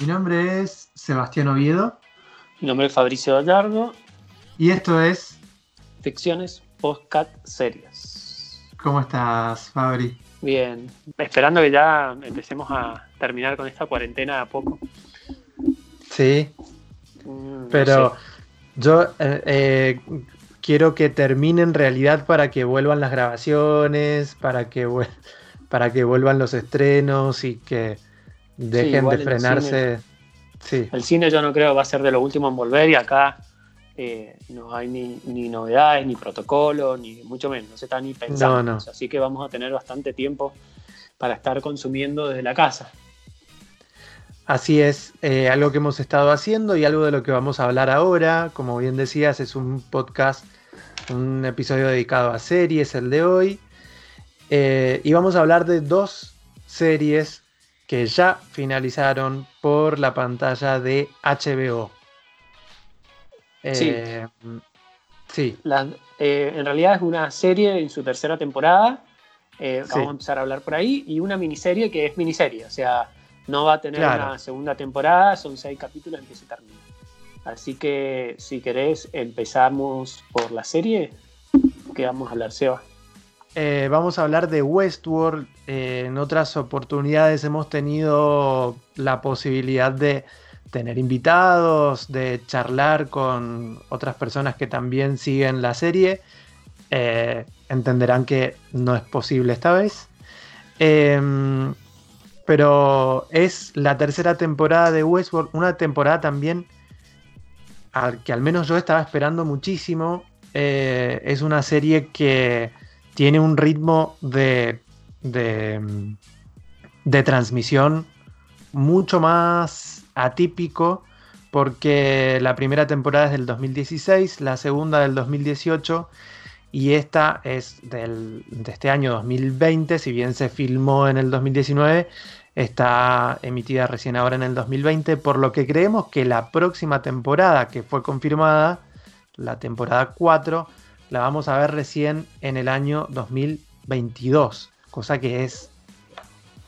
Mi nombre es Sebastián Oviedo. Mi nombre es Fabricio Gallardo. Y esto es Ficciones Postcat Series. ¿Cómo estás, Fabri? Bien, esperando que ya empecemos a terminar con esta cuarentena de a poco. Sí, mm, pero yo eh, eh, quiero que termine en realidad para que vuelvan las grabaciones, para que, para que vuelvan los estrenos y que dejen de frenarse. sí. El cine yo no creo va a ser de lo último en volver y acá eh, no hay ni, novedades, ni protocolo, ni mucho menos, no se está ni pensando. Así que vamos a tener bastante tiempo para estar consumiendo desde la casa. Así es, eh, algo que hemos estado haciendo y algo de lo que vamos a hablar ahora. Como bien decías, es un podcast, un episodio dedicado a series, el de hoy. Eh, y vamos a hablar de dos series que ya finalizaron por la pantalla de HBO. sí. Eh, sí. Eh, en realidad es una serie en su tercera temporada. Eh, vamos a empezar a hablar por ahí. Y una miniserie que es miniserie. O sea, no va a tener una segunda temporada. Son seis capítulos en que se termina. Así que si querés, empezamos por la serie. ¿Qué vamos a hablar, Seba? Eh, vamos a hablar de Westworld. Eh, en otras oportunidades hemos tenido la posibilidad de tener invitados, de charlar con otras personas que también siguen la serie. Eh, entenderán que no es posible esta vez. Em, pero es la tercera temporada de Westworld, una temporada también que al menos yo estaba esperando muchísimo. es una serie que tiene un ritmo de, de, transmisión mucho más atípico porque la primera temporada es del 2016, la segunda del 2018 y esta es de este año 2020, si bien se filmó en el 2019, está emitida recién ahora en el 2020, por lo que creemos que la próxima temporada que fue confirmada, la temporada 4, la vamos a ver recién en el año 2022, cosa que es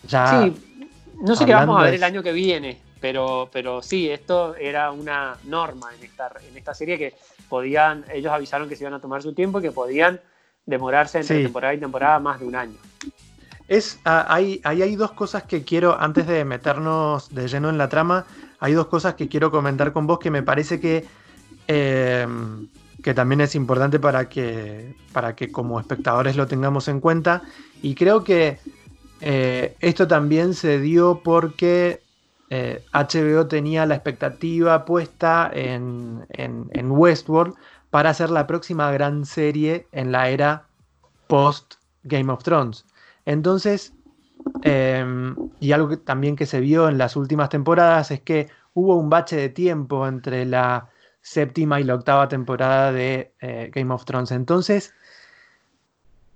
ya... Sí, no sé qué vamos a ver el año que viene, pero, pero sí, esto era una norma en esta, en esta serie que podían, ellos avisaron que se iban a tomar su tiempo y que podían demorarse entre temporada y temporada más de un año. Es, ah, hay, hay, dos cosas que quiero, antes de meternos de lleno en la trama, hay dos cosas que quiero comentar con vos que me parece que eh, que también es importante para que, para que como espectadores lo tengamos en cuenta. Y creo que eh, esto también se dio porque HBO eh, tenía la expectativa puesta en, en, Westworld para hacer la próxima gran serie en la era post Game of Thrones. Entonces, em, y algo también que se vio en las últimas temporadas es que hubo un bache de tiempo entre la séptima y la octava temporada de eh, Game of Thrones. Entonces,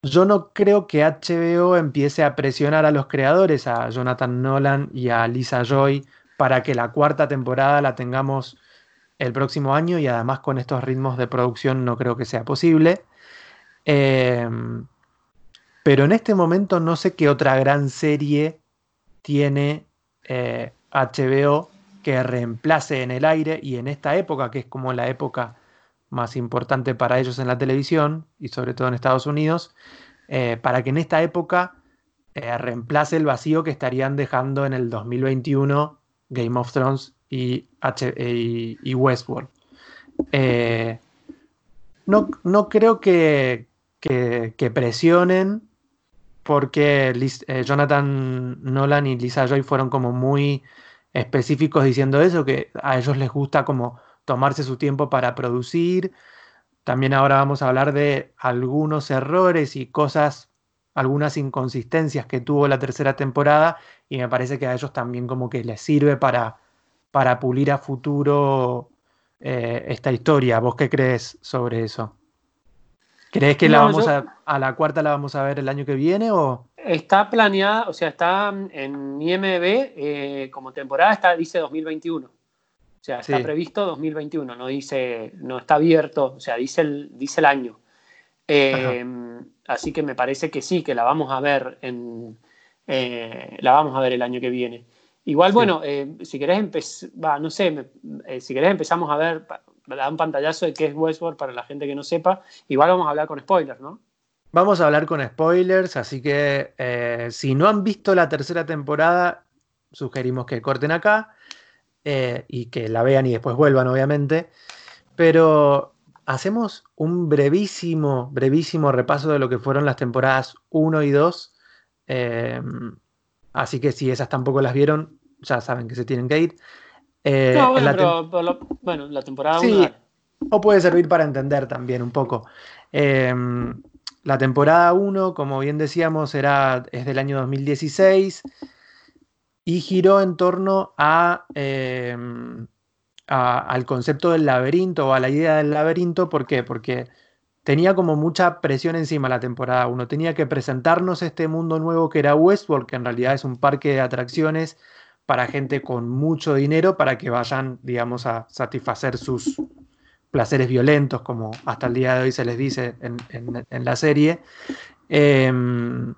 yo no creo que HBO empiece a presionar a los creadores, a Jonathan Nolan y a Lisa Joy, para que la cuarta temporada la tengamos el próximo año y además con estos ritmos de producción no creo que sea posible. Em, pero en este momento no sé qué otra gran serie tiene HBO eh, que reemplace en el aire y en esta época, que es como la época más importante para ellos en la televisión y sobre todo en Estados Unidos, eh, para que en esta época eh, reemplace el vacío que estarían dejando en el 2021 Game of Thrones y, Westworld. Eh, no, no, creo que, que, presionen porque Jonathan Nolan y Lisa Joy fueron como muy específicos diciendo eso, que a ellos les gusta como tomarse su tiempo para producir. También ahora vamos a hablar de algunos errores y cosas, algunas inconsistencias que tuvo la tercera temporada y me parece que a ellos también como que les sirve para, para pulir a futuro eh, esta historia. ¿Vos qué crees sobre eso? ¿Crees que la vamos a, a la cuarta la vamos a ver el año que viene o...? Está planeada, o sea, está en IMB eh, como temporada, está, dice 2021. O sea, está previsto 2021, no dice, no está abierto, o sea, dice el, dice el año. Em, así que me parece que sí, que la vamos a ver en, eh, la vamos a ver el año que viene. Igual, bueno, eh, si querés empezar, no sé, eh, si querés empezamos a ver, dar un pantallazo de qué es Westworld para la gente que no sepa. Igual vamos a hablar con spoilers, ¿no? Vamos a hablar con spoilers, así que eh, si no han visto la tercera temporada, sugerimos que corten acá y que la vean y después vuelvan, obviamente. Pero hacemos un brevísimo, brevísimo repaso de lo que fueron las temporadas 1 y 2. así que si esas tampoco las vieron, ya saben que se tienen que ir. Eh, no, bueno, la bueno, la temporada sí, O puede servir para entender también un poco. Em, la temporada 1, como bien decíamos, era, es del año 2016 y giró en torno em, a, al concepto del laberinto o a la idea del laberinto. ¿Por qué? Porque tenía como mucha presión encima la temporada 1. Tenía que presentarnos este mundo nuevo que era Westworld, que en realidad es un parque de atracciones para gente con mucho dinero para que vayan, digamos, a satisfacer sus placeres violentos, como hasta el día de hoy se les dice en, la serie. Em,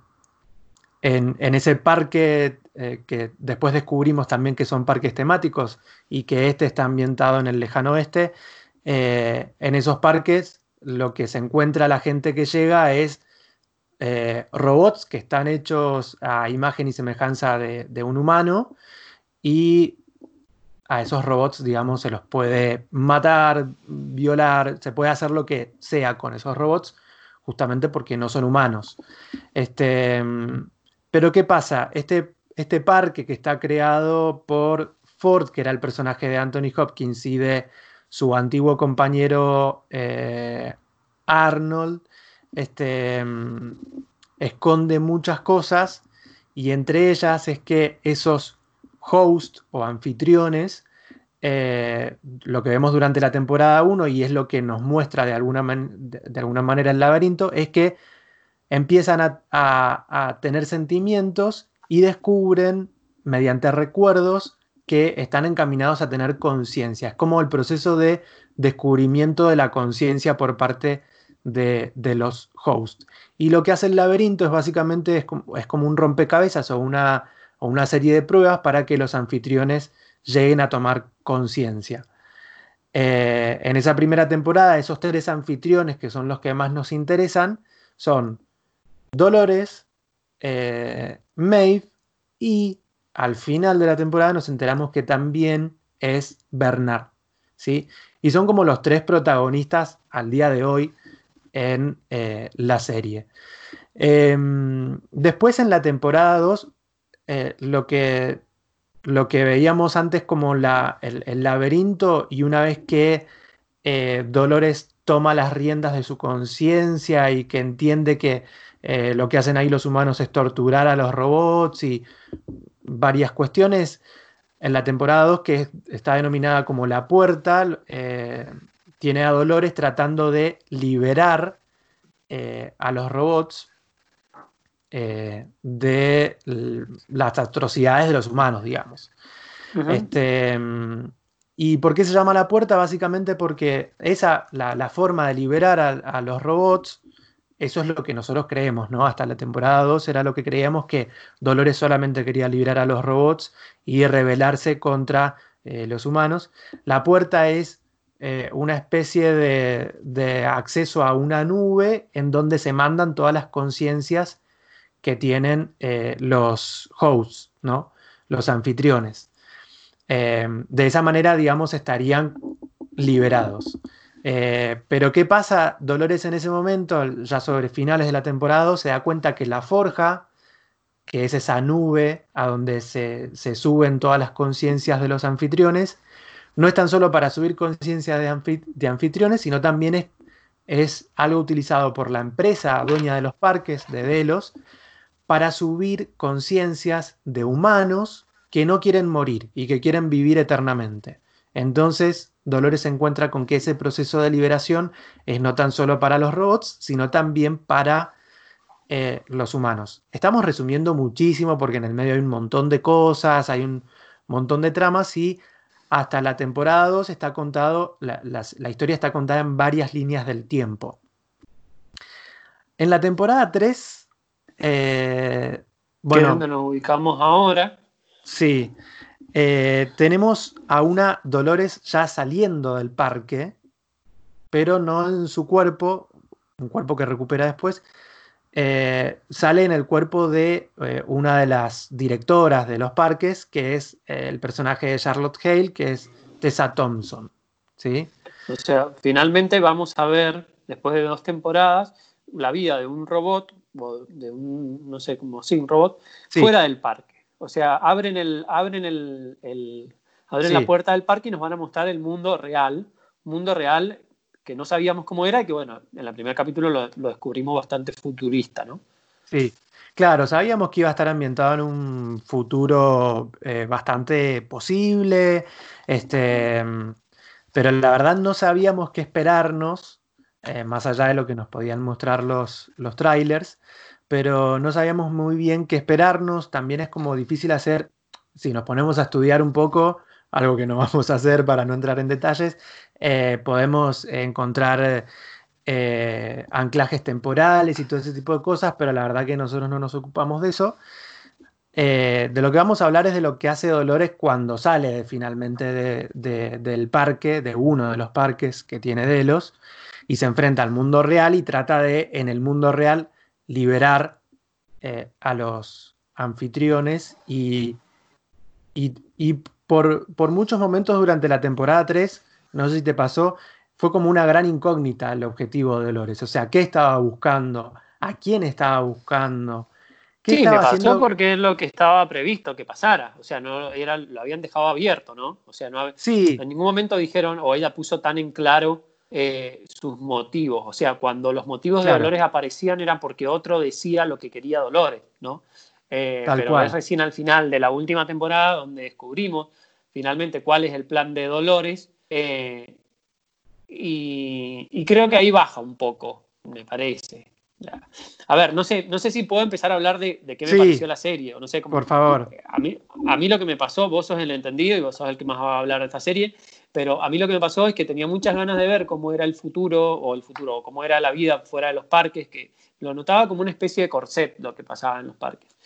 en, ese parque eh, que después descubrimos también que son parques temáticos y que este está ambientado en el lejano oeste, eh, en esos parques lo que se encuentra la gente que llega es eh, robots que están hechos a imagen y semejanza de, un humano y a esos robots, digamos, se los puede matar, violar, se puede hacer lo que sea con esos robots, justamente porque no son humanos. Este, pero ¿qué pasa? Este, este parque que está creado por Ford, que era el personaje de Anthony Hopkins y de su antiguo compañero eh, Arnold, este, mm, esconde muchas cosas y entre ellas es que esos hosts o anfitriones, eh, lo que vemos durante la temporada 1 y es lo que nos muestra de alguna, de, alguna manera el laberinto, es que empiezan a, tener sentimientos y descubren mediante recuerdos que están encaminados a tener conciencia. Es como el proceso de descubrimiento de la conciencia por parte de, los hosts. Y lo que hace el laberinto es básicamente es como, un rompecabezas o una, una serie de pruebas para que los anfitriones lleguen a tomar conciencia. Eh, en esa primera temporada, esos tres anfitriones que son los que más nos interesan son Dolores, eh, Maeve y al final de la temporada nos enteramos que también es Bernard. ¿sí? Y son como los tres protagonistas al día de hoy en eh, la serie. Em, después en la temporada 2, eh, lo, que, lo que veíamos antes como la, el, laberinto y una vez que eh, Dolores toma las riendas de su conciencia y que entiende que lo que hacen ahí los humanos es torturar a los robots y varias cuestiones, en la temporada 2 que está denominada como La Puerta, tiene a Dolores tratando de liberar eh, a los robots eh, de las atrocidades de los humanos, digamos. este, ¿Y por qué se llama la puerta? Básicamente porque esa, la, forma de liberar a, los robots, eso es lo que nosotros creemos, ¿no? Hasta la temporada 2 era lo que creíamos que Dolores solamente quería liberar a los robots y rebelarse contra eh, los humanos. La puerta es eh, una especie de, acceso a una nube en donde se mandan todas las conciencias que tienen eh, los hosts, ¿no? los anfitriones. Eh, de esa manera, digamos, estarían liberados. pero ¿qué pasa? Dolores en ese momento, ya sobre finales de la temporada, se da cuenta que la forja, que es esa nube a donde se, se suben todas las conciencias de los anfitriones, no es tan solo para subir conciencia de, anfitriones, sino también es, algo utilizado por la empresa dueña de los parques, de Delos, para subir conciencias de humanos que no quieren morir y que quieren vivir eternamente. Entonces, Dolores se encuentra con que ese proceso de liberación es no tan solo para los robots, sino también para eh, los humanos. Estamos resumiendo muchísimo porque en el medio hay un montón de cosas, hay un montón de tramas y hasta la temporada 2 está contado, la, historia está contada en varias líneas del tiempo. En la temporada 3, eh, bueno, donde nos ubicamos ahora. Sí. Eh, tenemos a una Dolores ya saliendo del parque, pero no en su cuerpo, un cuerpo que recupera después, eh, sale en el cuerpo de eh, una de las directoras de los parques, que es el personaje de Charlotte Hale, que es Tessa Thompson. ¿sí? O sea, finalmente vamos a ver, después de dos temporadas, la vida de un robot, de un, no sé, como sí, un robot, fuera del parque. O sea, abren, el, abren, el, abren la puerta del parque y nos van a mostrar el mundo real, mundo real que no sabíamos cómo era y que, bueno, en el primer capítulo lo, descubrimos bastante futurista, ¿no? Sí, claro, sabíamos que iba a estar ambientado en un futuro eh, bastante posible, este, pero la verdad no sabíamos qué esperarnos, eh, más allá de lo que nos podían mostrar los, los trailers pero no sabíamos muy bien qué esperarnos. También es como difícil hacer, si nos ponemos a estudiar un poco, algo que no vamos a hacer para no entrar en detalles, eh, podemos encontrar eh, anclajes temporales y todo ese tipo de cosas, pero la verdad que nosotros no nos ocupamos de eso. De lo que vamos a hablar es de lo que hace Dolores cuando sale finalmente del parque, de uno de los parques que tiene Delos, y se enfrenta al mundo real y trata de, en el mundo real, liberar eh, a los anfitriones y, y, por, por, muchos momentos durante la temporada 3, no sé si te pasó, fue como una gran incógnita el objetivo de Dolores. O sea, ¿qué estaba buscando? ¿A quién estaba buscando? ¿Qué sí, me pasó porque es lo que estaba previsto que pasara. O sea, no era, lo habían dejado abierto, ¿no? O sea, no, sí. en ningún momento dijeron, o ella puso tan en claro eh, sus motivos. O sea, cuando los motivos de Dolores aparecían era porque otro decía lo que quería Dolores, ¿no? Eh, pero es recién al final de la última temporada donde descubrimos finalmente cuál es el plan de Dolores. Eh, y, creo que ahí baja un poco, me parece. A ver, no sé, no sé si puedo empezar a hablar de, qué me pareció la serie, o no sé cómo. Por favor. A mí, a mí lo que me pasó, vos sos el entendido y vos sos el que más va a hablar de esta serie, pero a mí lo que me pasó es que tenía muchas ganas de ver cómo era el futuro, o el futuro, o cómo era la vida fuera de los parques, que lo notaba como una especie de corset lo que pasaba en los parques.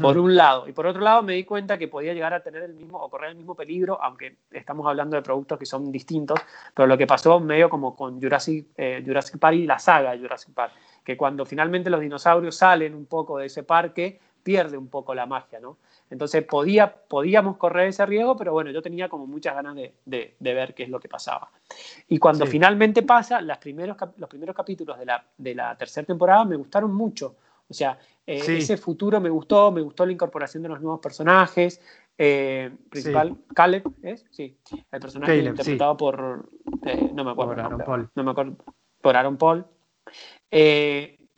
Por un lado. Y por otro lado me di cuenta que podía llegar a tener el mismo, o correr el mismo peligro, aunque estamos hablando de productos que son distintos, pero lo que pasó medio como con Jurassic, eh, Jurassic Park y la saga Jurassic Park, que cuando finalmente los dinosaurios salen un poco de ese parque, pierde un poco la magia, ¿no? Entonces podía, podíamos correr ese riesgo, pero bueno, yo tenía como muchas ganas de, ver qué es lo que pasaba. Y cuando finalmente pasa, los primeros capítulos de la, de la tercera temporada me gustaron mucho. O sea, eh, ese futuro me gustó, me gustó la incorporación de los nuevos personajes. Eh, principal, Caleb, ¿es? Sí, el personaje interpretado por. Eh, no me acuerdo. Por Aaron Paul. No me acuerdo. Por Aaron Paul.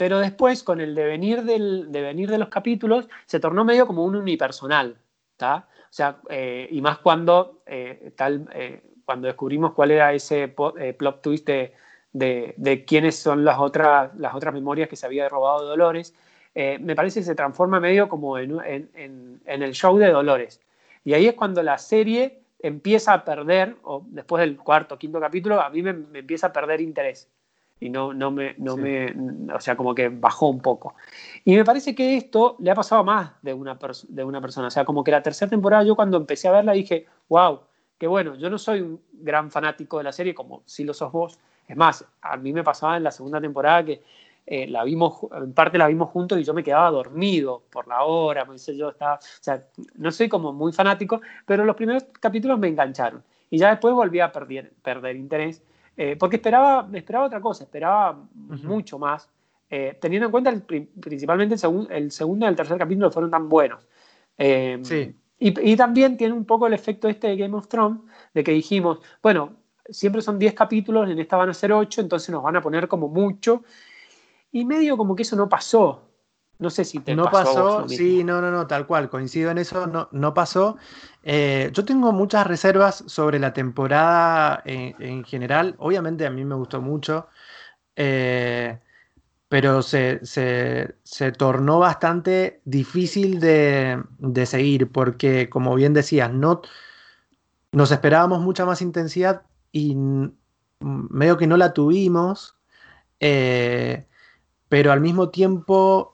Pero después, con el devenir, del, devenir de los capítulos, se tornó medio como un unipersonal, ¿está? O sea, eh, y más cuando, eh, tal, eh, cuando descubrimos cuál era ese plot twist de, de, quiénes son las otras, las otras memorias que se había robado Dolores, me parece que se transforma medio como en, en, en, el show de Dolores. Y ahí es cuando la serie empieza a perder, o después del cuarto, quinto capítulo, a mí me empieza a perder interés y no, no, me, no me, o sea, como que bajó un poco. Y me parece que esto le ha pasado a más de una, de una persona, o sea, como que la tercera temporada yo cuando empecé a verla dije, wow, qué bueno, yo no soy un gran fanático de la serie como si lo sos vos, es más, a mí me pasaba en la segunda temporada que eh, la vimos, en parte la vimos juntos y yo me quedaba dormido por la hora, me dice yo estaba, o sea, no soy como muy fanático, pero los primeros capítulos me engancharon. Y ya después volví a perder, perder interés eh, porque esperaba, esperaba otra cosa, esperaba mucho más, eh, teniendo en cuenta principalmente el, el, segundo y el tercer capítulo fueron tan buenos. Eh, sí. y, también tiene un poco el efecto este de Game of Thrones, de que dijimos, bueno, siempre son 10 capítulos, en esta van a ser 8, entonces nos van a poner como mucho. Y medio como que eso no pasó. No sé si te no pasó. sí, no, no, no, tal cual, coincido en eso, no, no pasó. Eh, yo tengo muchas reservas sobre la temporada en, general. Obviamente a mí me gustó mucho, eh, pero se, tornó bastante difícil de, seguir porque, como bien decías, no, nos esperábamos mucha más intensidad y medio que no la tuvimos, eh, pero al mismo tiempo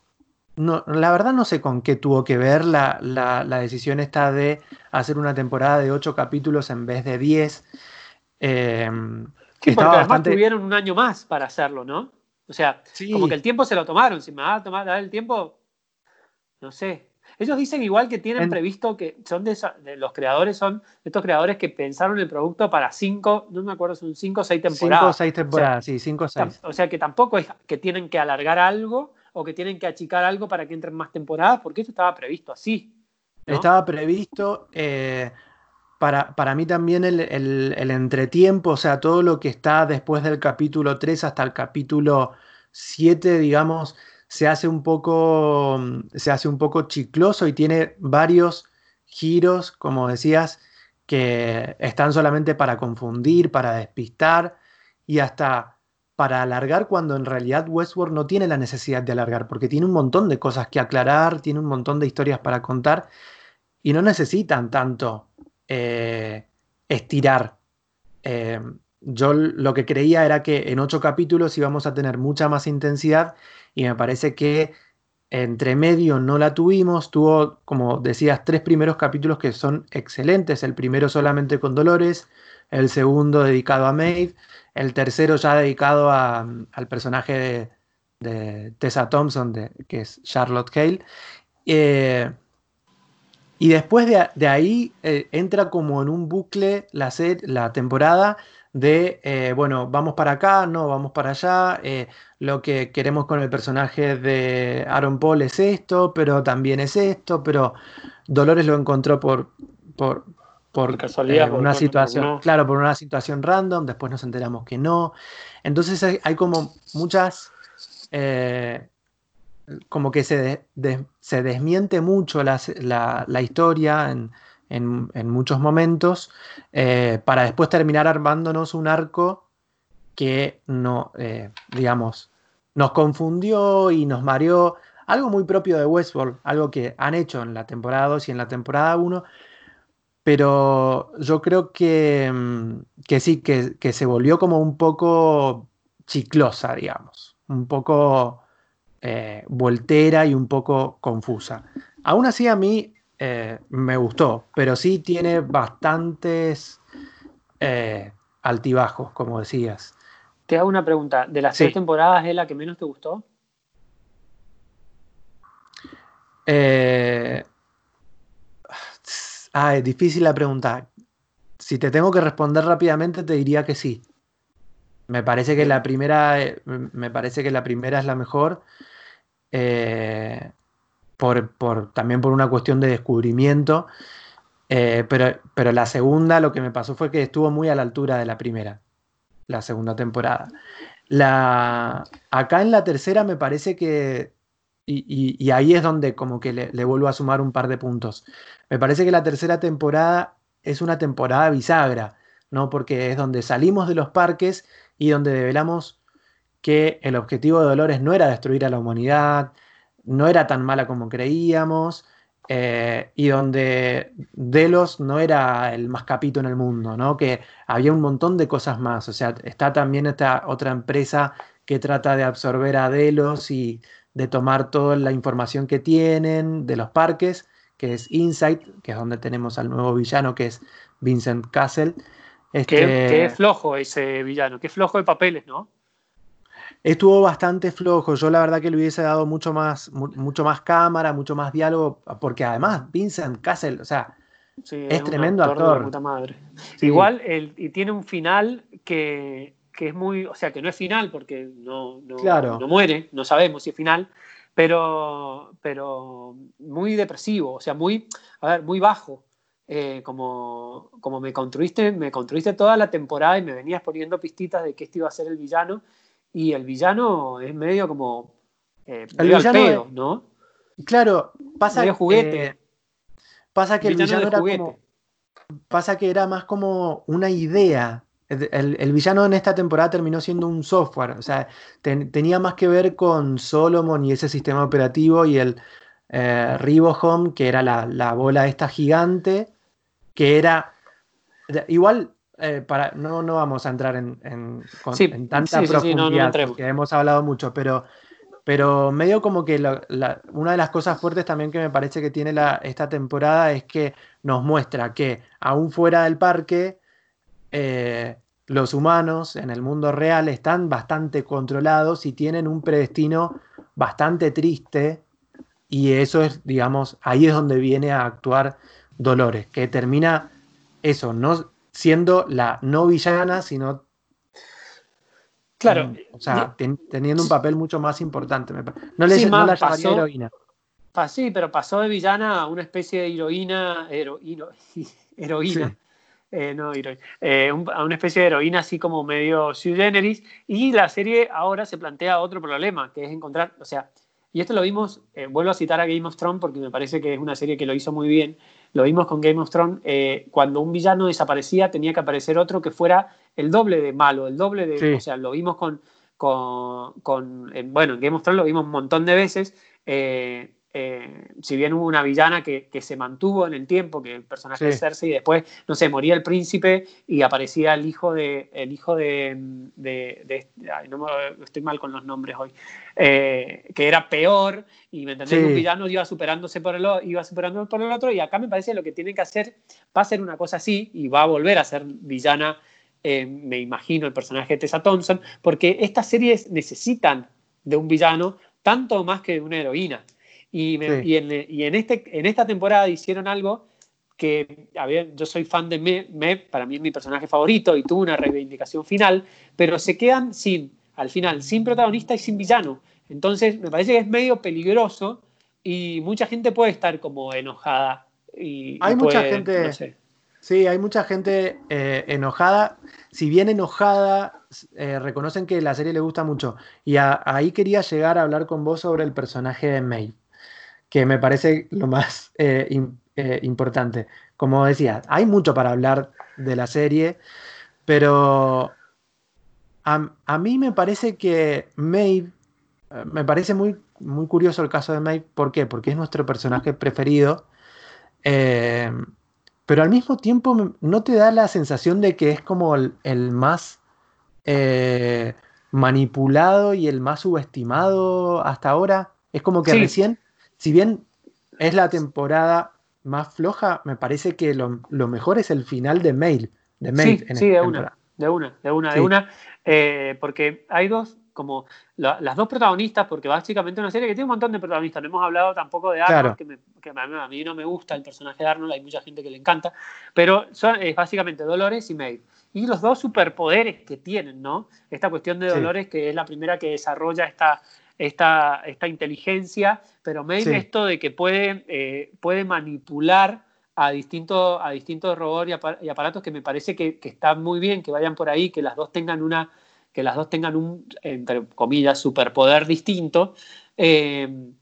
no, la verdad no sé con qué tuvo que ver la, decisión esta de hacer una temporada de ocho capítulos en vez de diez. Eh, sí, porque además tuvieron un año más para hacerlo, ¿no? O sea, como que el tiempo se lo tomaron. Si me va a tomar el tiempo, no sé. Ellos dicen igual que tienen previsto que son de, los creadores, son estos creadores que pensaron el producto para cinco, no me acuerdo, son cinco o seis temporadas. Cinco o seis temporadas, sí, cinco o seis. O sea que tampoco es que tienen que alargar algo o que tienen que achicar algo para que entren más temporadas, porque eso estaba previsto así. Estaba previsto. Eh, para, para, mí también el, entretiempo, o sea, todo lo que está después del capítulo 3 hasta el capítulo 7, digamos, se hace un poco, se hace un poco chicloso y tiene varios giros, como decías, que están solamente para confundir, para despistar y hasta para alargar cuando en realidad Westworld no tiene la necesidad de alargar, porque tiene un montón de cosas que aclarar, tiene un montón de historias para contar y no necesitan tanto eh, estirar. Eh, yo lo que creía era que en ocho capítulos íbamos a tener mucha más intensidad y me parece que entre medio no la tuvimos. Tuvo, como decías, tres primeros capítulos que son excelentes. El primero solamente con Dolores, el segundo dedicado a Maeve, el tercero ya dedicado al personaje de, Tessa Thompson, que es Charlotte Hale. Eh, y después de, ahí eh, entra como en un bucle la temporada de, eh, bueno, vamos para acá, no, vamos para allá, eh, lo que queremos con el personaje de Aaron Paul es esto, pero también es esto, pero Dolores lo encontró por, por, por, casualidad, una situación, claro, por una situación random, después nos enteramos que no. Entonces hay, como muchas como que se, se desmiente mucho la, historia en, muchos momentos eh, para después terminar armándonos un arco que no, eh, digamos, nos confundió y nos mareó. Algo muy propio de Westworld, algo que han hecho en la temporada 2 y en la temporada 1, pero yo creo que, mm, que sí, que, que se volvió como un poco chiclosa, digamos, un poco eh, voltera y un poco confusa. Aún así a mí eh, me gustó, pero sí tiene bastantes eh, altibajos, como decías. Te hago una pregunta. ¿De las tres temporadas es la que menos te gustó? ah, es difícil la pregunta. Si te tengo que responder rápidamente, te diría que sí. Me parece que la primera, me parece que la primera es la mejor. Eh, por, también por una cuestión de descubrimiento. Eh, pero, pero la segunda lo que me pasó fue que estuvo muy a la altura de la primera, la segunda temporada. La, acá en la tercera me parece que, y, ahí es donde como que le, le, vuelvo a sumar un par de puntos, me parece que la tercera temporada es una temporada bisagra, ¿no? porque es donde salimos de los parques y donde develamos que el objetivo de Dolores no era destruir a la humanidad, no era tan mala como creíamos, eh, y donde Delos no era el más capito en el mundo, ¿no? que había un montón de cosas más. O sea, está también esta otra empresa que trata de absorber a Delos y de tomar toda la información que tienen de los parques, que es Insight, que es donde tenemos al nuevo villano, que es Vincent Castle. Este... Qué, flojo ese villano, qué flojo de papeles, ¿no? Estuvo bastante flojo. Yo la verdad que le hubiese dado mucho más, mucho más cámara, mucho más diálogo, porque además Vincent Castle, o sea, es, tremendo actor. Igual, y tiene un final que, es muy, o sea, que no es final porque no, no, muere, no sabemos si es final, pero, pero muy depresivo, o sea, muy, a ver, muy bajo. Eh, como, como me construiste, me construiste toda la temporada y me venías poniendo pistitas de que este iba a ser el villano y el villano es medio como. Eh, el villano, ¿no? Claro, pasa que. juguete. pasa que el, villano, era como. Pasa que era más como una idea. El, villano en esta temporada terminó siendo un software. O sea, tenía más que ver con Solomon y ese sistema operativo y el eh, Ribohome, que era la, la bola esta gigante, que era. Igual eh, para, no, no vamos a entrar en, en, tanta profundidad, porque hemos hablado mucho, pero, Pero medio como que una de las cosas fuertes también que me parece que tiene esta temporada es que nos muestra que aún fuera del parque, eh, los humanos en el mundo real están bastante controlados y tienen un predestino bastante triste y eso es, digamos, ahí es donde viene a actuar Dolores, que termina eso, no siendo la no villana, sino Claro. o sea, teniendo un papel mucho más importante. No, le, no la llamaría heroína. sí, pero pasó de villana a una especie de heroína. heroína. Eh, no, eh, a una especie de heroína así como medio sui generis. Y la serie ahora se plantea otro problema, que es encontrar, o sea, y esto lo vimos, eh, vuelvo a citar a Game of Thrones porque me parece que es una serie que lo hizo muy bien. Lo vimos con Game of Thrones, cuando un villano desaparecía tenía que aparecer otro que fuera el doble de malo, el doble de... O sea, lo vimos con, con, con bueno, en Game of Thrones lo vimos un montón de veces. Eh, si bien hubo una villana que, se mantuvo en el tiempo, que el personaje de Cersei, y después, no sé, moría el príncipe y aparecía el hijo de, el hijo de, no estoy mal con los nombres hoy, eh, que era peor, y me entendés, un villano iba superándose por el, iba superando por el otro, y acá me parece lo que tienen que hacer va a ser una cosa así, y va a volver a ser villana, eh, me imagino, el personaje de Tessa Thompson, porque estas series necesitan de un villano tanto más que de una heroína. Y, en, este, en esta temporada hicieron algo que, a ver, yo soy fan de Mev, para mí es mi personaje favorito y tuvo una reivindicación final, pero se quedan sin, al final, sin protagonista y sin villano. Entonces, me parece que es medio peligroso y mucha gente puede estar como enojada. Y, hay mucha gente. Sí, hay mucha gente eh, enojada. Si bien enojada, eh, reconocen que la serie le gusta mucho. Y ahí quería llegar a hablar con vos sobre el personaje de May que me parece lo más eh, eh, importante. Como decía, hay mucho para hablar de la serie, pero a, mí me parece que Maeve, eh, me parece muy, muy curioso el caso de Maeve, ¿por qué? Porque es nuestro personaje preferido, pero al mismo tiempo no te da la sensación de que es como el, más manipulado y el más subestimado hasta ahora. Es como que recién si bien es la temporada más floja, me parece que lo, mejor es el final de Mail. De Mail sí, sí de, una, de una, de una, de una, eh, porque hay dos, como las dos protagonistas, porque básicamente una serie que tiene un montón de protagonistas. No hemos hablado tampoco de Arnold, que, a, mí, no me gusta el personaje de Arnold, hay mucha gente que le encanta, pero son es básicamente Dolores y Mail. Y los dos superpoderes que tienen, ¿no? Esta cuestión de Dolores, que es la primera que desarrolla esta, esta, esta inteligencia, pero Maeve esto de que puede, eh, puede manipular a distintos, a distintos robots y, aparatos que me parece que, que está muy bien que vayan por ahí, que las dos tengan una que las dos tengan un, entre comillas, superpoder distinto. Eh,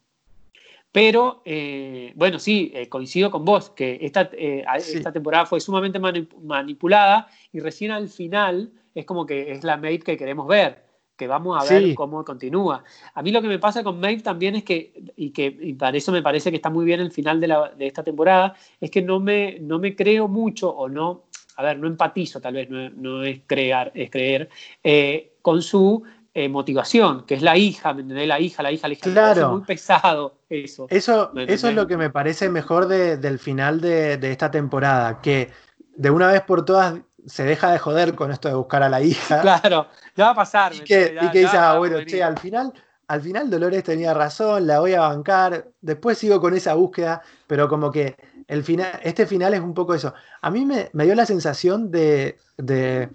pero, eh, bueno, sí, coincido con vos, que esta, esta temporada fue sumamente manipulada y recién al final es como que es la Maeve que queremos ver que vamos a ver cómo continúa. A mí lo que me pasa con Maeve también es que, y que para eso me parece que está muy bien el final de, la, de, esta temporada, es que no me, no me creo mucho o no, a ver, no empatizo tal vez, no, es, crear, es creer, eh, con su eh, motivación, que es la hija, ¿me entendés? La hija, la hija, la hija. Claro. Es muy pesado eso. Eso, eso es lo que me parece mejor del final de, de esta temporada, que de una vez por todas se deja de joder con esto de buscar a la hija. Claro, ya va a pasar. Y que, dice, ah, bueno, che, al final, al final Dolores tenía razón, la voy a bancar, después sigo con esa búsqueda, pero como que el final, este final es un poco eso. A mí me, dio la sensación de, de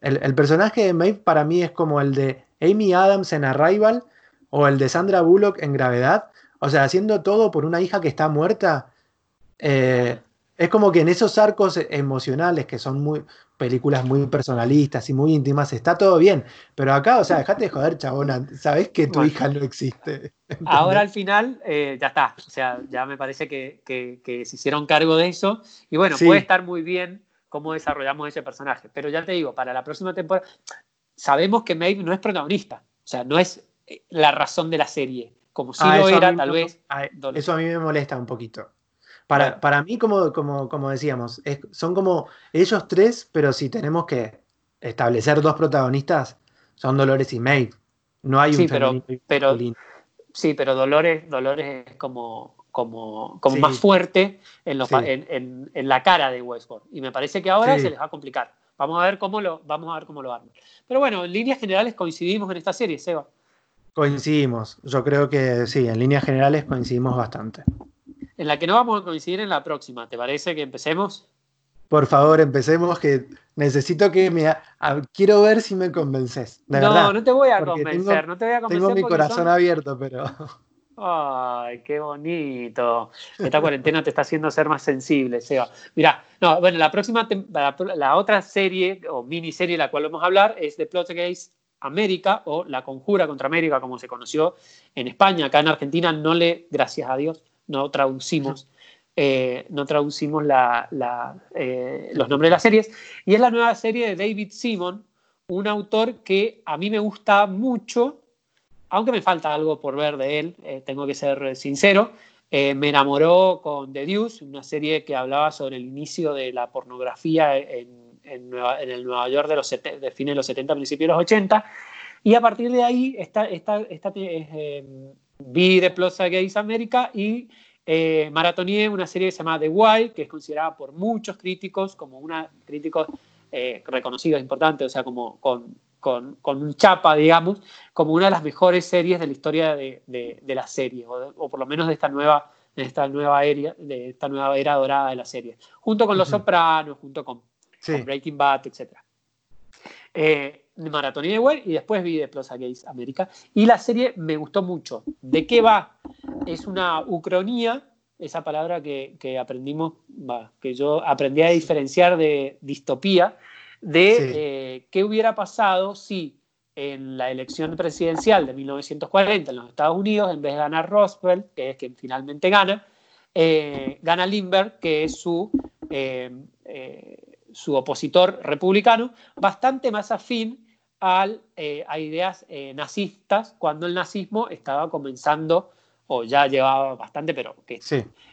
el, personaje de Maeve para mí es como el de Amy Adams en Arrival o el de Sandra Bullock en Gravedad, o sea, haciendo todo por una hija que está muerta. Eh, es como que en esos arcos emocionales, que son muy películas muy personalistas y muy íntimas, está todo bien. Pero acá, o sea, dejate de joder, chabona. Sabés que tu hija no existe. Ahora al final, eh, ya está. O sea, ya me parece que, se hicieron cargo de eso. Y bueno, puede estar muy bien cómo desarrollamos ese personaje. Pero ya te digo, para la próxima temporada, sabemos que Maeve no es protagonista. O sea, no es eh, la razón de la serie. Como si ah, lo era, tal vez. eso a mí me molesta un poquito. Para, para mí, como, como, como decíamos, son como ellos tres, pero si tenemos que establecer dos protagonistas, son Dolores y Maeve. No hay un pero, pero sí, pero Dolores, Dolores es como, como, como más fuerte en, en, en, la cara de Westworld. Y me parece que ahora se les va a complicar. Vamos a ver cómo lo, vamos a ver cómo lo arman. Pero bueno, en líneas generales coincidimos en esta serie, Seba. Coincidimos. Yo creo que sí, en líneas generales coincidimos bastante. En la que no vamos a coincidir en la próxima. ¿Te parece que empecemos? Por favor, empecemos que necesito que me... quiero ver si me convences. no, no te voy a convencer, no te voy a convencer. Tengo mi corazón abierto, pero... Ay, qué bonito. Esta cuarentena te está haciendo ser más sensible, Seba. Mira, no, bueno, la próxima, la, otra serie o miniserie de la cual vamos a hablar es The Plot Against América o La Conjura contra América, como se conoció en España. Acá en Argentina no le, gracias a Dios, no traducimos, eh, no traducimos eh, los nombres de las series. Y es la nueva serie de David Simon, un autor que a mí me gusta mucho aunque me falta algo por ver de él, eh, tengo que ser sincero, me enamoró con The Deuce, una serie que hablaba sobre el inicio de la pornografía en, el Nueva York de, los de fines de los 70, principios de los 80, y a partir de ahí esta, esta eh, vi The Plaza Gays América y eh, maratoneé una serie que se llama The Wild, que es considerada por muchos críticos como una críticos reconocidos, importantes, o sea, como con con, un chapa, digamos, como una de las mejores series de la historia de, la serie, o, por lo menos de esta nueva, de esta nueva era, de esta nueva era dorada de la serie, junto con Los Sopranos, junto con, Breaking Bad, etc. Eh, Maratón y de y después vi de Plus Gays América. Y la serie me gustó mucho. ¿De qué va? Es una ucronía, esa palabra que, que aprendimos, que yo aprendí a diferenciar de distopía, de eh, qué hubiera pasado si en la elección presidencial de 1940 en los Estados Unidos, en vez de ganar Roosevelt, que es quien finalmente gana, eh, gana Lindbergh, que es su, eh, su opositor republicano, bastante más afín al, a ideas nazistas, cuando el nazismo estaba comenzando, o ya llevaba bastante, pero que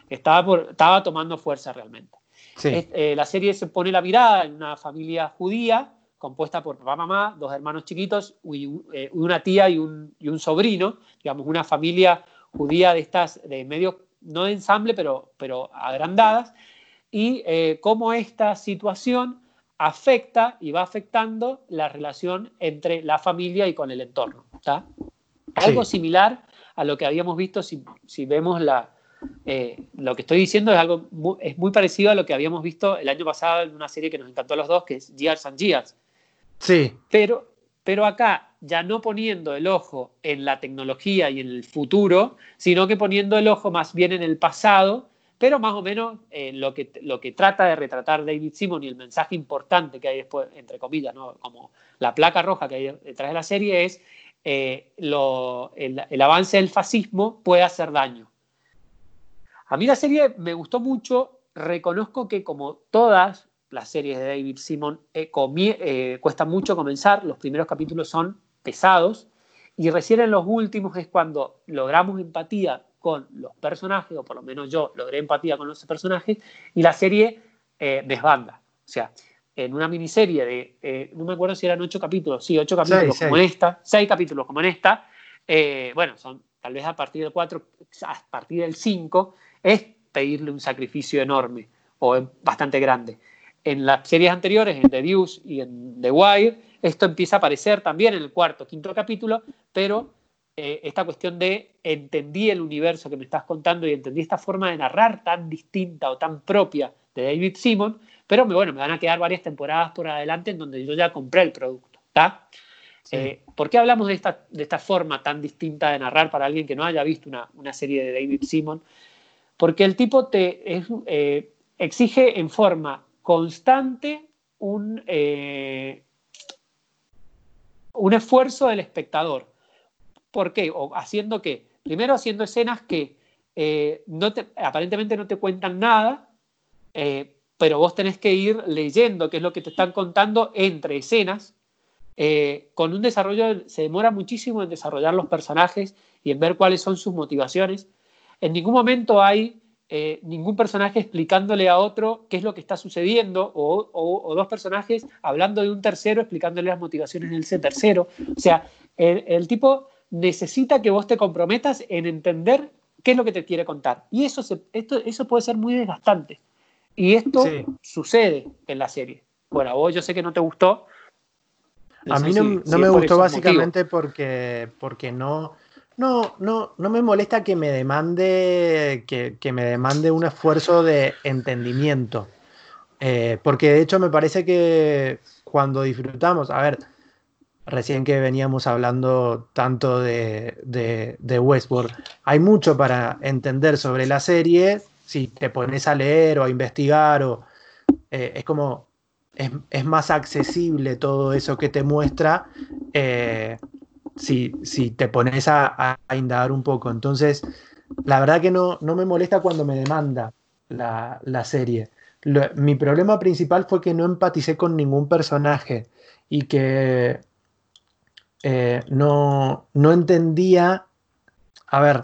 estaba, estaba tomando fuerza realmente. Eh, la serie se pone la mirada en una familia judía compuesta por papá, mamá, dos hermanos chiquitos, y, eh, una tía y un, y un, sobrino, digamos, una familia judía de estas, de medio, no de ensamble, pero, pero agrandadas, y eh, cómo esta situación afecta y va afectando la relación entre la familia y con el entorno. Algo similar a lo que habíamos visto si, si vemos la, eh, lo que estoy diciendo es algo muy, es muy parecido a lo que habíamos visto el año pasado en una serie que nos encantó a los dos, que es Years and Years. Sí. Pero, pero acá, ya no poniendo el ojo en la tecnología y en el futuro, sino que poniendo el ojo más bien en el pasado, pero más o menos eh, lo, que, lo que trata de retratar David Simon y el mensaje importante que hay después, entre comillas, como la placa roja que hay detrás de la serie es eh, el avance del fascismo puede hacer daño. A mí la serie me gustó mucho, reconozco que como todas las series de David Simon, eh, cuesta mucho comenzar, los primeros capítulos son pesados. Y recién en los últimos es cuando logramos empatía con los personajes, o por lo menos yo logré empatía con los personajes, y la serie eh, desbanda. O sea, en una miniserie de, no me acuerdo si eran ocho capítulos, sí, ocho capítulos como en esta, seis capítulos como en esta, bueno, son tal vez a partir del cuatro, a partir del cinco, es pedirle un sacrificio enorme o bastante grande. En las series anteriores, en The Deuce y en The Wire, esto empieza a aparecer también en el cuarto, quinto capítulo, pero eh, esta cuestión de entendí el universo que me estás contando y entendí esta forma de narrar tan distinta o tan propia de David Simon, pero bueno, me van a quedar varias temporadas por adelante en donde yo ya compré el producto. ¿está? Eh, ¿Por qué hablamos de esta, de esta forma tan distinta de narrar para alguien que no haya visto una, una serie de David Simon? Porque el tipo te eh, exige en forma constante un, un esfuerzo del espectador. ¿Por qué? O haciendo qué? Primero haciendo escenas que eh, no aparentemente no te cuentan nada, pero vos tenés que ir leyendo qué es lo que te están contando entre escenas. con un desarrollo, se demora muchísimo en desarrollar los personajes y en ver cuáles son sus motivaciones. En ningún momento hay eh, ningún personaje explicándole a otro qué es lo que está sucediendo o, dos personajes hablando de un tercero explicándole las motivaciones de ese tercero. O sea, el, tipo necesita que vos te comprometas en entender qué es lo que te quiere contar. Y eso, esto, eso puede ser muy desgastante. Y esto sucede en la serie. Bueno, a vos yo sé que no te gustó. a mí no, me gustó básicamente porque, porque no, no, no, no me molesta que me demande, que, me demande un esfuerzo de entendimiento. Eh, porque de hecho me parece que cuando disfrutamos, a ver, recién que veníamos hablando tanto de, de, Westworld, hay mucho para entender sobre la serie si te pones a leer o a investigar o eh, es como es, más accesible todo eso que te muestra eh, si, te pones a, indagar un poco. Entonces, la verdad que no, no me molesta cuando me demanda la, serie. mi problema principal fue que no empaticé con ningún personaje y que eh, no, no entendía. A ver,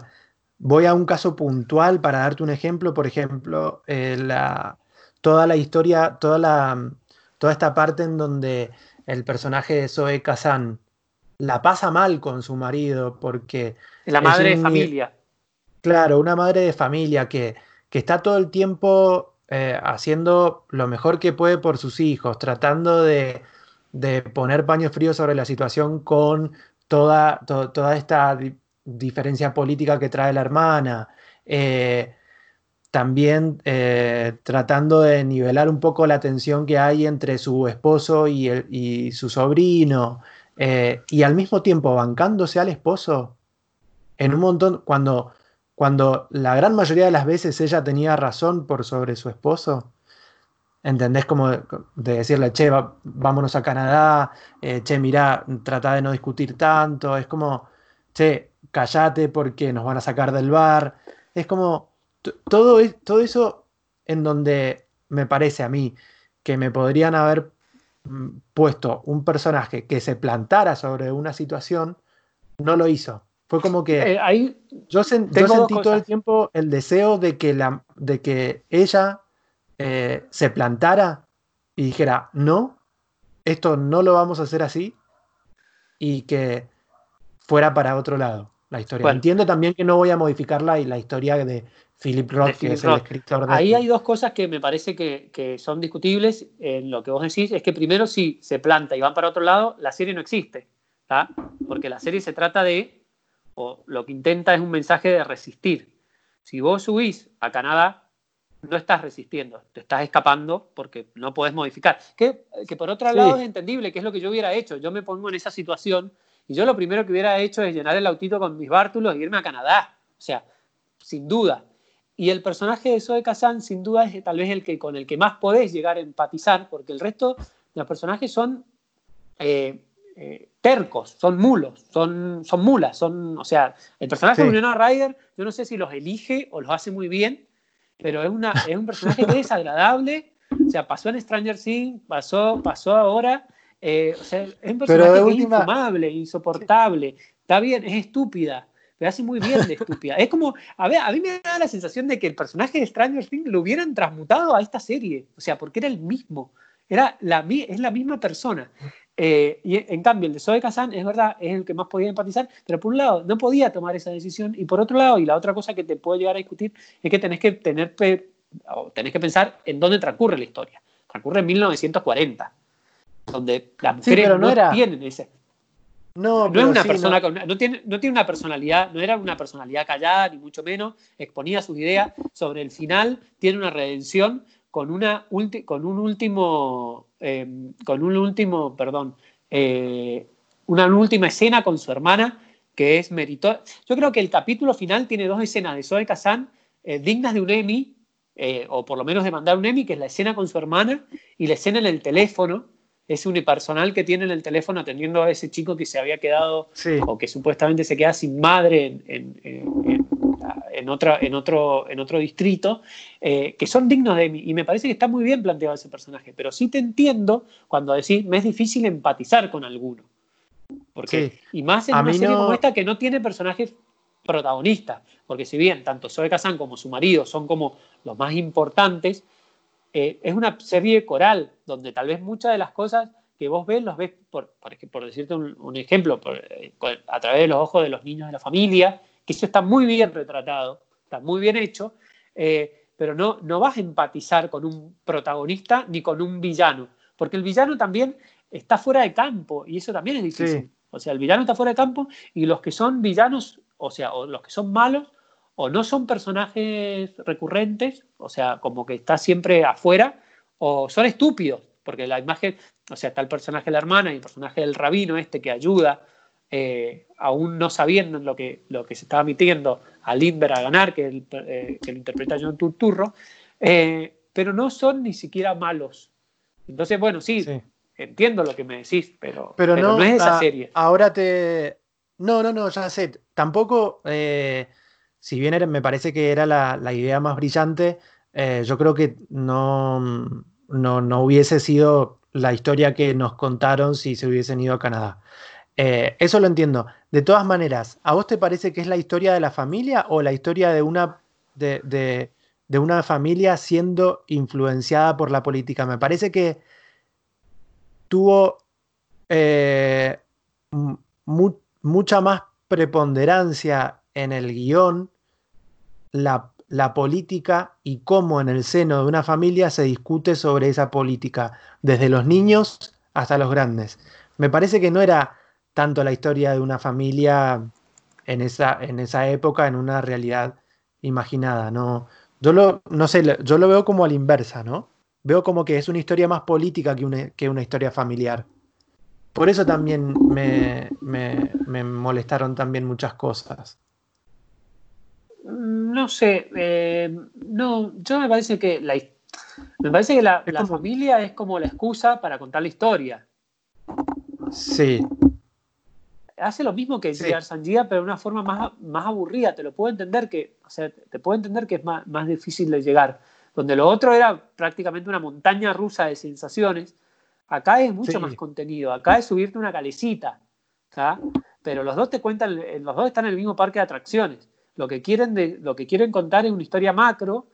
voy a un caso puntual para darte un ejemplo. Por ejemplo, eh, la, toda la historia, toda, la, toda esta parte en donde el personaje de Zoe Kazan la pasa mal con su marido porque... La madre de familia. Claro, una madre de familia que, que está todo el tiempo eh, haciendo lo mejor que puede por sus hijos, tratando de, de poner paños fríos sobre la situación con toda, toda esta diferencia política que trae la hermana. Eh, también eh, tratando de nivelar un poco la tensión que hay entre su esposo y, y su sobrino, eh, y al mismo tiempo bancándose al esposo en un montón, cuando, cuando la gran mayoría de las veces ella tenía razón por sobre su esposo, ¿Entendés? Como de, decirle, che, vámonos a Canadá, eh, che, mirá, trata de no discutir tanto, es como, che, callate porque nos van a sacar del bar. Es como, todo, todo eso en donde me parece a mí que me podrían haber mm, puesto un personaje que se plantara sobre una situación, no lo hizo. Fue como que eh, yo, sentí todo el tiempo el deseo de que, la, de que ella eh, se plantara y dijera, no, esto no lo vamos a hacer así, y que fuera para otro lado la historia. Entiendo también que no voy a modificarla y la historia de Philip Roth, que es el escritor de... Ahí hay dos cosas que me parece que, son discutibles en lo que vos decís. Es que primero, si se planta y van para otro lado, la serie no existe. Porque la serie se trata de, o lo que intenta es un mensaje de resistir. Si vos subís a Canadá, no estás resistiendo, te estás escapando porque no puedes modificar. Que, que por otro lado es entendible, que es lo que yo hubiera hecho. Yo me pongo en esa situación y yo lo primero que hubiera hecho es llenar el autito con mis bártulos e irme a Canadá. O sea, sin duda. Y el personaje de Zoe Kazan, sin duda, es tal vez el que con el que más podés llegar a empatizar, porque el resto de los personajes son eh, eh, tercos, son mulos, son, son mulas, son, o sea, el personaje de Winona Ryder, yo no sé si los elige o los hace muy bien, pero es, una, es un personaje que es desagradable. O sea, pasó en Stranger Things, pasó, pasó ahora. Eh, o sea, es un personaje que es infumable, insoportable. Está bien, es estúpida, pero hace muy bien de estúpida. Es como, a ver, a mí me da la sensación de que el personaje de Stranger Things lo hubieran transmutado a esta serie. O sea, porque era el mismo. Era la, es la misma persona. Eh, y en cambio, el de Zoe Kazan es verdad, es el que más podía empatizar, pero por un lado no podía tomar esa decisión y por otro lado, y la otra cosa que te puedo llegar a discutir es que tenés que tener tenés que pensar en dónde transcurre la historia. Transcurre en 1940, donde las mujeres no, tienen ese. No, no es una persona no. tiene, no tiene una personalidad, no era una personalidad callada, ni mucho menos, exponía sus ideas. Sobre el final tiene una redención con, una con un último Em, con un último, perdón, eh, una última escena con su hermana que es meritoria. Yo creo que el capítulo final tiene dos escenas de Zoe Kazan eh, dignas de un Emmy, eh, o por lo menos de mandar un Emmy, que es la escena con su hermana y la escena en el teléfono, ese unipersonal que tiene en el teléfono atendiendo a ese chico que se había quedado o que supuestamente se queda sin madre en, en, otra, en, otro, en otro distrito, eh, que son dignos de mí. Y me parece que está muy bien planteado ese personaje. Pero sí te entiendo cuando decís, me es difícil empatizar con alguno. Porque, Y más en una serie como esta que no tiene personajes protagonistas. Porque si bien tanto Zoe Kazan como su marido son como los más importantes, eh, es una serie coral donde tal vez muchas de las cosas que vos ves, los ves, por, por, decirte un, ejemplo, eh, a través de los ojos de los niños de la familia, que eso está muy bien retratado, está muy bien hecho, eh, pero no, no vas a empatizar con un protagonista ni con un villano, porque el villano también está fuera de campo y eso también es difícil. O sea, el villano está fuera de campo y los que son villanos, o sea, o los que son malos, o no son personajes recurrentes, o sea, como que está siempre afuera, o son estúpidos, porque la imagen, o sea, está el personaje de la hermana y el personaje del rabino este que ayuda, eh, aún no sabiendo lo que, lo que se estaba metiendo a Lindbergh a ganar, que, eh, que lo interpreta John Turturro, eh, pero no son ni siquiera malos. Entonces, bueno, sí, entiendo lo que me decís, pero, pero, no, es esa serie. Ahora te... No, no, no, ya sé. Tampoco si bien me parece que era la, idea más brillante, eh, yo creo que no, no, hubiese sido la historia que nos contaron si se hubiesen ido a Canadá. Eh, eso lo entiendo. De todas maneras, ¿a vos te parece que es la historia de la familia o la historia de una, de, una familia siendo influenciada por la política? Me parece que tuvo eh, mucha más preponderancia en el guion la, política y cómo en el seno de una familia se discute sobre esa política, desde los niños hasta los grandes. Me parece que no era tanto la historia de una familia en esa, en esa época, en una realidad imaginada. No, yo lo, no sé, yo lo veo como a la inversa, ¿no? Veo como que es una historia más política que una, que una historia familiar. Por eso también me, me molestaron también muchas cosas. No sé, eh, no, yo me parece que la, me parece que la, familia es como la excusa para contar la historia. Sí. Hace lo mismo que sí. Sanjía, pero de una forma más, más aburrida. Te lo puedo entender que, o sea, te puedo entender que es más, difícil de llegar. Donde lo otro era prácticamente una montaña rusa de sensaciones. Acá es mucho más contenido. Acá es subirte una calecita. Pero los dos te cuentan, los dos están en el mismo parque de atracciones. Lo que quieren, de, lo que quieren contar es una historia macro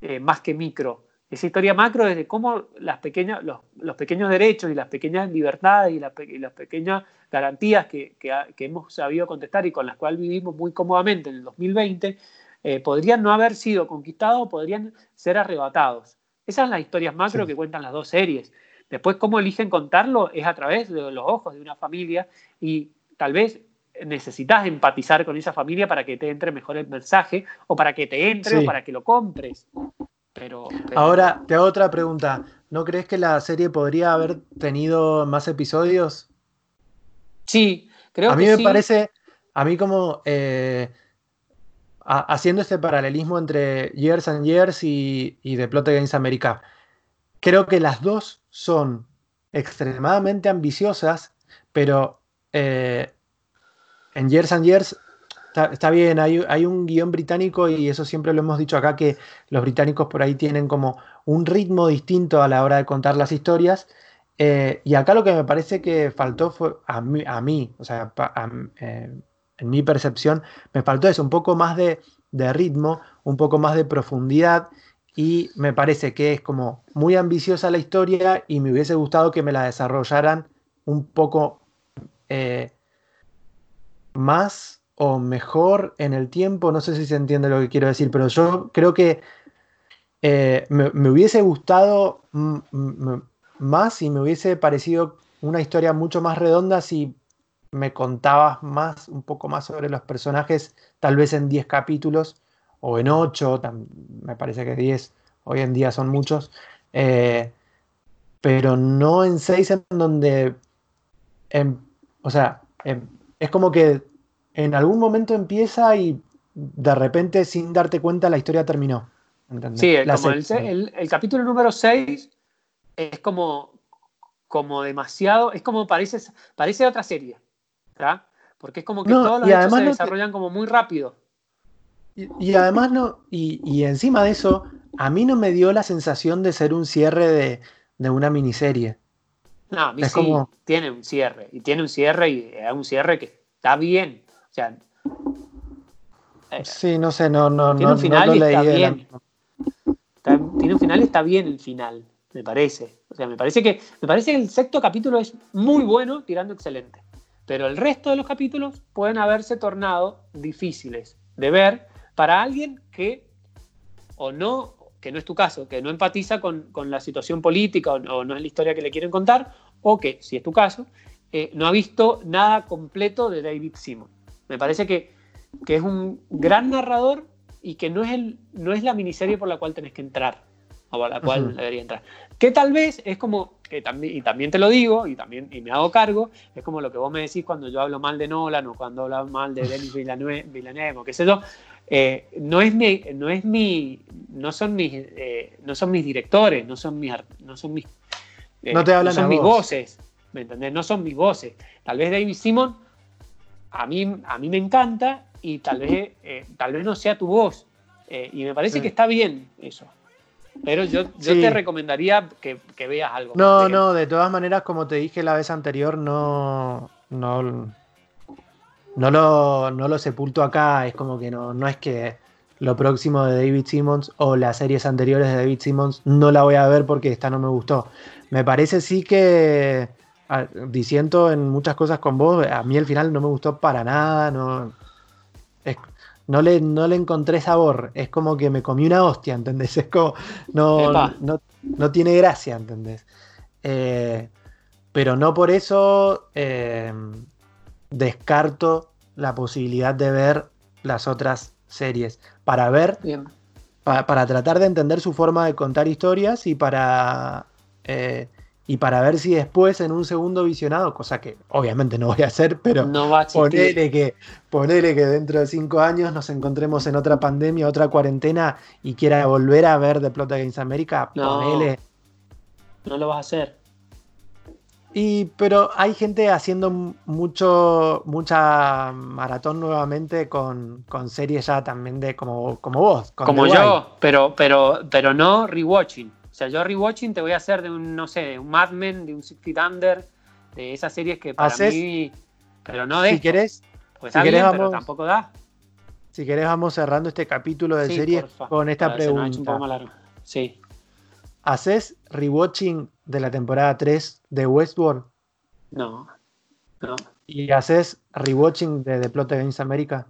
eh, más que micro. Esa historia macro es de cómo las pequeñas, los, pequeños derechos y las pequeñas libertades y, las pequeñas garantías que, hemos sabido contestar y con las cuales vivimos muy cómodamente en el 2020 eh, podrían no haber sido conquistados, podrían ser arrebatados. Esas son las historias macro que cuentan las dos series. Después, cómo eligen contarlo es a través de los ojos de una familia y tal vez necesitas empatizar con esa familia para que te entre mejor el mensaje o para que te entre o para que lo compres. Pero, Ahora te hago otra pregunta. ¿No crees que la serie podría haber tenido más episodios? Sí, creo a mí me parece, a mí como eh, haciendo este paralelismo entre Years and Years y, The Plot Against America, creo que las dos son extremadamente ambiciosas, pero eh, en Years and Years está, bien, hay, un guion británico y eso siempre lo hemos dicho acá, que los británicos por ahí tienen como un ritmo distinto a la hora de contar las historias. Eh, y acá lo que me parece que faltó fue, a mí, o sea, eh, en mi percepción, me faltó eso, un poco más de, de ritmo, un poco más de profundidad y me parece que es como muy ambiciosa la historia y me hubiese gustado que me la desarrollaran un poco eh, más o mejor en el tiempo, no sé si se entiende lo que quiero decir, pero yo creo que eh, me, hubiese gustado más y me hubiese parecido una historia mucho más redonda si me contabas más, un poco más sobre los personajes, tal vez en 10 capítulos o en 8, me parece que 10 hoy en día son muchos, eh, pero no en 6 en donde, o sea, es como que en algún momento empieza y de repente, sin darte cuenta, la historia terminó. Sí, el, capítulo número 6 es como, como demasiado, es como parece, parece otra serie, ¿verdad? Porque es como que todos los hechos se desarrollan como muy rápido. Y, además no, y, encima de eso, a mí no me dio la sensación de ser un cierre de, de una miniserie. No, a mí sí, tiene un cierre, y tiene un cierre, y es un cierre que está bien, eh, sí, no sé, no, no, tiene un final y está bien. tiene un final y está bien el final. me parece. O sea, me parece que, me parece que el sexto capítulo es muy bueno, tirando excelente. Pero el resto de los capítulos pueden haberse tornado difíciles de ver para alguien que o no, que no es tu caso, que no empatiza con, la situación política o, no es la historia que le quieren contar, o que, si es tu caso, eh, no ha visto nada completo de David Simon. Me parece que, que es un gran narrador y que no es, el, no es la miniserie por la cual tenés que entrar, o por la cual debería entrar. Que tal vez es como, que también, y también te lo digo, y también y me hago cargo, es como lo que vos me decís cuando yo hablo mal de Nolan o cuando hablo mal de Denis Villeneuve, o qué sé yo, eh, no es mi, no es mi, no son mis, eh, no son mis directores, no son mis, no son mis, eh, no te hablan son mis voces, ¿me entendés? No son mis voces. Tal vez David Simon a mí, a mí me encanta y tal vez, eh, tal vez no sea tu voz. Eh, y me parece que está bien eso. Pero yo, yo te recomendaría que, veas algo. No, no, de todas maneras, como te dije la vez anterior, no, no, no, lo, no lo sepulto acá. Es como que no, no es que lo próximo de David Simmons o las series anteriores de David Simmons no la voy a ver porque esta no me gustó. Me parece sí que, diciendo en muchas cosas con vos, a mí el final no me gustó para nada, no no le, no le encontré sabor. Es como que me comí una hostia, ¿entendés? Es como. No, no, tiene gracia, ¿entendés? Eh, pero no por eso eh, descarto la posibilidad de ver las otras series. Para ver. para tratar de entender su forma de contar historias y para. Eh, y para ver si después en un segundo visionado, cosa que obviamente no voy a hacer, pero no va ponele, que, ponele que dentro de cinco años nos encontremos en otra pandemia, otra cuarentena y quiera volver a ver The Plot Against America, no, ponele. No lo vas a hacer. Y, pero hay gente haciendo mucho, mucha maratón nuevamente con, series ya también de como, como vos. como yo, pero, pero, pero no rewatching. O sea, yo rewatching te voy a hacer de un, no sé, de un Mad Men, de un Sixty Thunder, de esas series que para mí. Pero no de. Si querés. Pues si querés pero tampoco da. Si querés, vamos cerrando este capítulo de series con esta pregunta. Sí. ¿Haces rewatching de la temporada 3 de Westworld? No. No. ¿Y haces rewatching de The Plot Against America?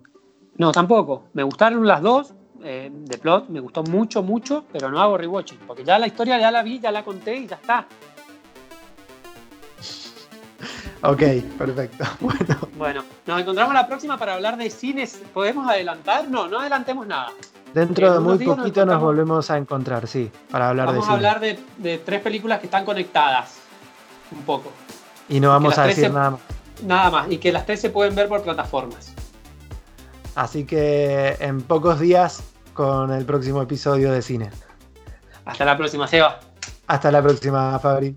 No, tampoco. Me gustaron las dos, eh, de plot me gustó mucho, mucho, pero no hago rewatching, porque ya la historia ya la vi, ya la conté y ya está. Ok, perfecto. Bueno. Bueno, nos encontramos la próxima para hablar de cines. ¿Podemos adelantar? No, no adelantemos nada. Dentro de muy poquito nos, volvemos a encontrar, sí, para hablar de cine. Vamos a hablar de, tres películas que están conectadas, un poco. Y no vamos a decir nada más. Nada más, y que las tres se pueden ver por plataformas. Así que en pocos días con el próximo episodio de cine. Hasta la próxima, Seba. Hasta la próxima, Fabri.